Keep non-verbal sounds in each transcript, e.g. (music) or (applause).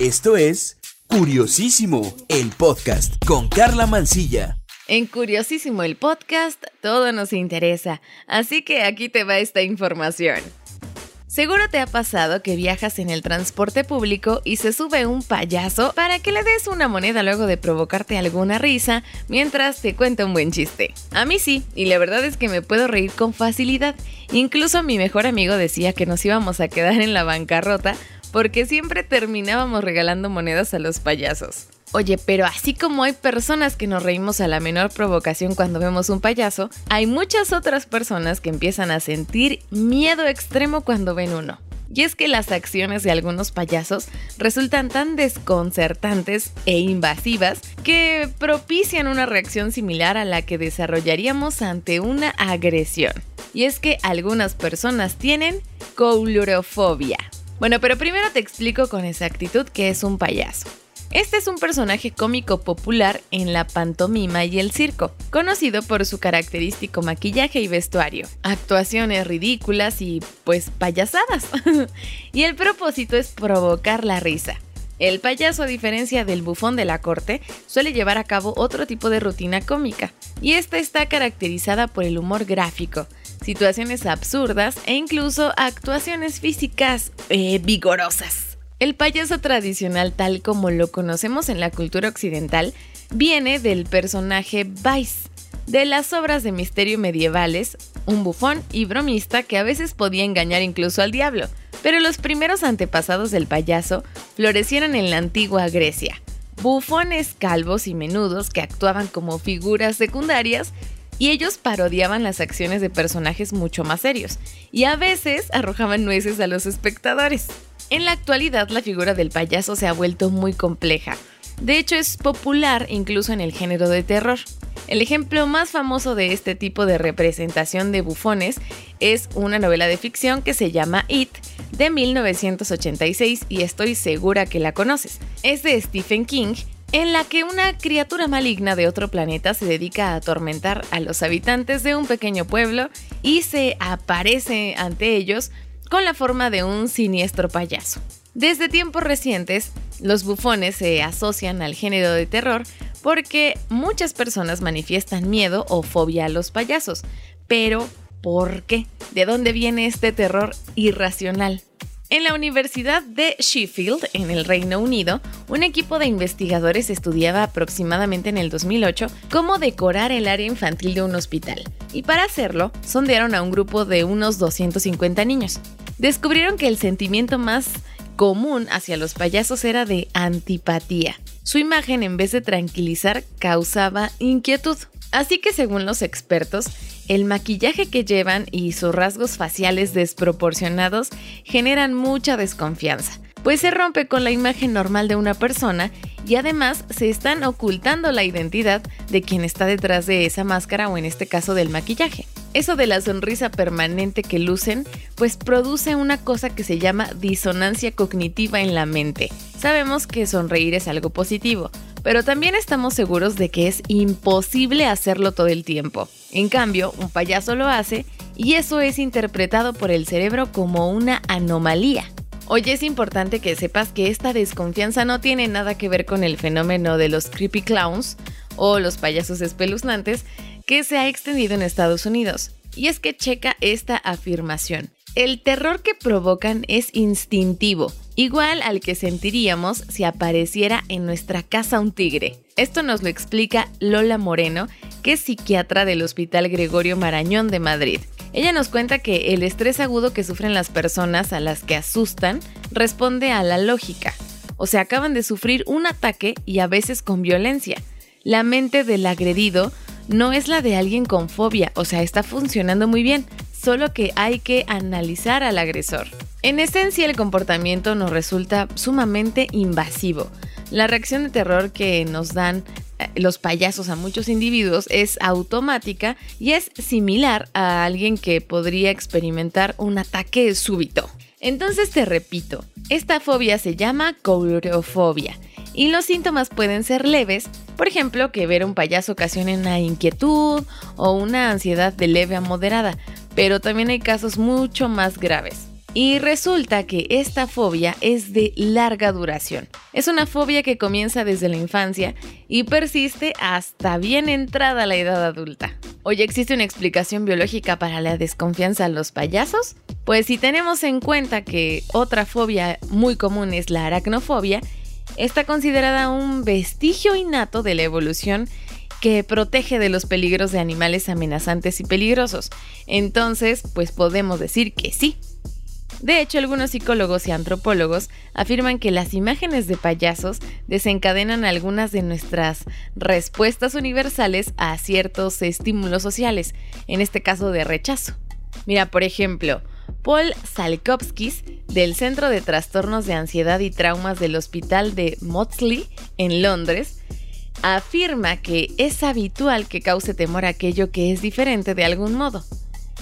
Esto es Curiosísimo, el podcast con Carla Mancilla. En Curiosísimo el podcast todo nos interesa, así que aquí te va esta información. Seguro te ha pasado que viajas en el transporte público y se sube un payaso para que le des una moneda luego de provocarte alguna risa mientras te cuenta un buen chiste. A mí sí, y la verdad es que me puedo reír con facilidad. Incluso mi mejor amigo decía que nos íbamos a quedar en la bancarrota porque siempre terminábamos regalando monedas a los payasos. Oye, pero así como hay personas que nos reímos a la menor provocación cuando vemos un payaso, hay muchas otras personas que empiezan a sentir miedo extremo cuando ven uno. Y es que las acciones de algunos payasos resultan tan desconcertantes e invasivas que propician una reacción similar a la que desarrollaríamos ante una agresión. Y es que algunas personas tienen coulurofobia, bueno, pero primero te explico con exactitud qué es un payaso. Este es un personaje cómico popular en la pantomima y el circo, conocido por su característico maquillaje y vestuario, actuaciones ridículas y pues payasadas. (laughs) y el propósito es provocar la risa. El payaso, a diferencia del bufón de la corte, suele llevar a cabo otro tipo de rutina cómica, y esta está caracterizada por el humor gráfico, situaciones absurdas e incluso actuaciones físicas eh, vigorosas. El payaso tradicional tal como lo conocemos en la cultura occidental viene del personaje Vice, de las obras de misterio medievales, un bufón y bromista que a veces podía engañar incluso al diablo, pero los primeros antepasados del payaso florecieron en la antigua Grecia. Bufones calvos y menudos que actuaban como figuras secundarias y ellos parodiaban las acciones de personajes mucho más serios y a veces arrojaban nueces a los espectadores. En la actualidad la figura del payaso se ha vuelto muy compleja. De hecho es popular incluso en el género de terror. El ejemplo más famoso de este tipo de representación de bufones es una novela de ficción que se llama It de 1986 y estoy segura que la conoces. Es de Stephen King en la que una criatura maligna de otro planeta se dedica a atormentar a los habitantes de un pequeño pueblo y se aparece ante ellos con la forma de un siniestro payaso. Desde tiempos recientes, los bufones se asocian al género de terror porque muchas personas manifiestan miedo o fobia a los payasos. Pero, ¿por qué? ¿De dónde viene este terror irracional? En la Universidad de Sheffield, en el Reino Unido, un equipo de investigadores estudiaba aproximadamente en el 2008 cómo decorar el área infantil de un hospital. Y para hacerlo, sondearon a un grupo de unos 250 niños. Descubrieron que el sentimiento más común hacia los payasos era de antipatía. Su imagen, en vez de tranquilizar, causaba inquietud. Así que según los expertos, el maquillaje que llevan y sus rasgos faciales desproporcionados generan mucha desconfianza, pues se rompe con la imagen normal de una persona y además se están ocultando la identidad de quien está detrás de esa máscara o en este caso del maquillaje. Eso de la sonrisa permanente que lucen, pues produce una cosa que se llama disonancia cognitiva en la mente. Sabemos que sonreír es algo positivo, pero también estamos seguros de que es imposible hacerlo todo el tiempo. En cambio, un payaso lo hace y eso es interpretado por el cerebro como una anomalía. Hoy es importante que sepas que esta desconfianza no tiene nada que ver con el fenómeno de los creepy clowns o los payasos espeluznantes que se ha extendido en Estados Unidos. Y es que checa esta afirmación. El terror que provocan es instintivo, igual al que sentiríamos si apareciera en nuestra casa un tigre. Esto nos lo explica Lola Moreno, que es psiquiatra del Hospital Gregorio Marañón de Madrid. Ella nos cuenta que el estrés agudo que sufren las personas a las que asustan responde a la lógica, o sea, acaban de sufrir un ataque y a veces con violencia. La mente del agredido no es la de alguien con fobia, o sea, está funcionando muy bien, solo que hay que analizar al agresor. En esencia, el comportamiento nos resulta sumamente invasivo. La reacción de terror que nos dan eh, los payasos a muchos individuos es automática y es similar a alguien que podría experimentar un ataque súbito. Entonces te repito, esta fobia se llama courofobia y los síntomas pueden ser leves, por ejemplo, que ver un payaso ocasione una inquietud o una ansiedad de leve a moderada, pero también hay casos mucho más graves. Y resulta que esta fobia es de larga duración. Es una fobia que comienza desde la infancia y persiste hasta bien entrada la edad adulta. Oye, ¿existe una explicación biológica para la desconfianza a los payasos? Pues si tenemos en cuenta que otra fobia muy común es la aracnofobia, está considerada un vestigio innato de la evolución que protege de los peligros de animales amenazantes y peligrosos. Entonces, pues podemos decir que sí, de hecho, algunos psicólogos y antropólogos afirman que las imágenes de payasos desencadenan algunas de nuestras respuestas universales a ciertos estímulos sociales, en este caso de rechazo. Mira, por ejemplo, Paul Salkovskis, del Centro de Trastornos de Ansiedad y Traumas del Hospital de Maudsley, en Londres, afirma que es habitual que cause temor aquello que es diferente de algún modo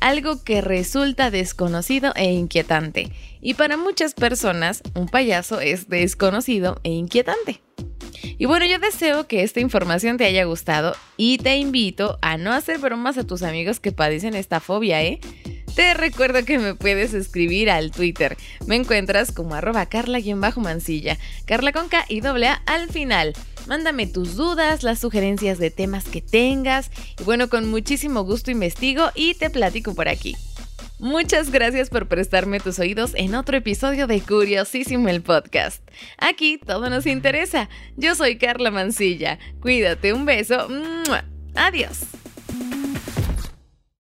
algo que resulta desconocido e inquietante. Y para muchas personas, un payaso es desconocido e inquietante. Y bueno, yo deseo que esta información te haya gustado y te invito a no hacer bromas a tus amigos que padecen esta fobia, ¿eh? Te recuerdo que me puedes escribir al Twitter. Me encuentras como arroba carla-mancilla, carla con K y doble A al final. Mándame tus dudas, las sugerencias de temas que tengas y bueno, con muchísimo gusto investigo y te platico por aquí. Muchas gracias por prestarme tus oídos en otro episodio de Curiosísimo el podcast. Aquí todo nos interesa. Yo soy Carla Mancilla. Cuídate, un beso. Adiós.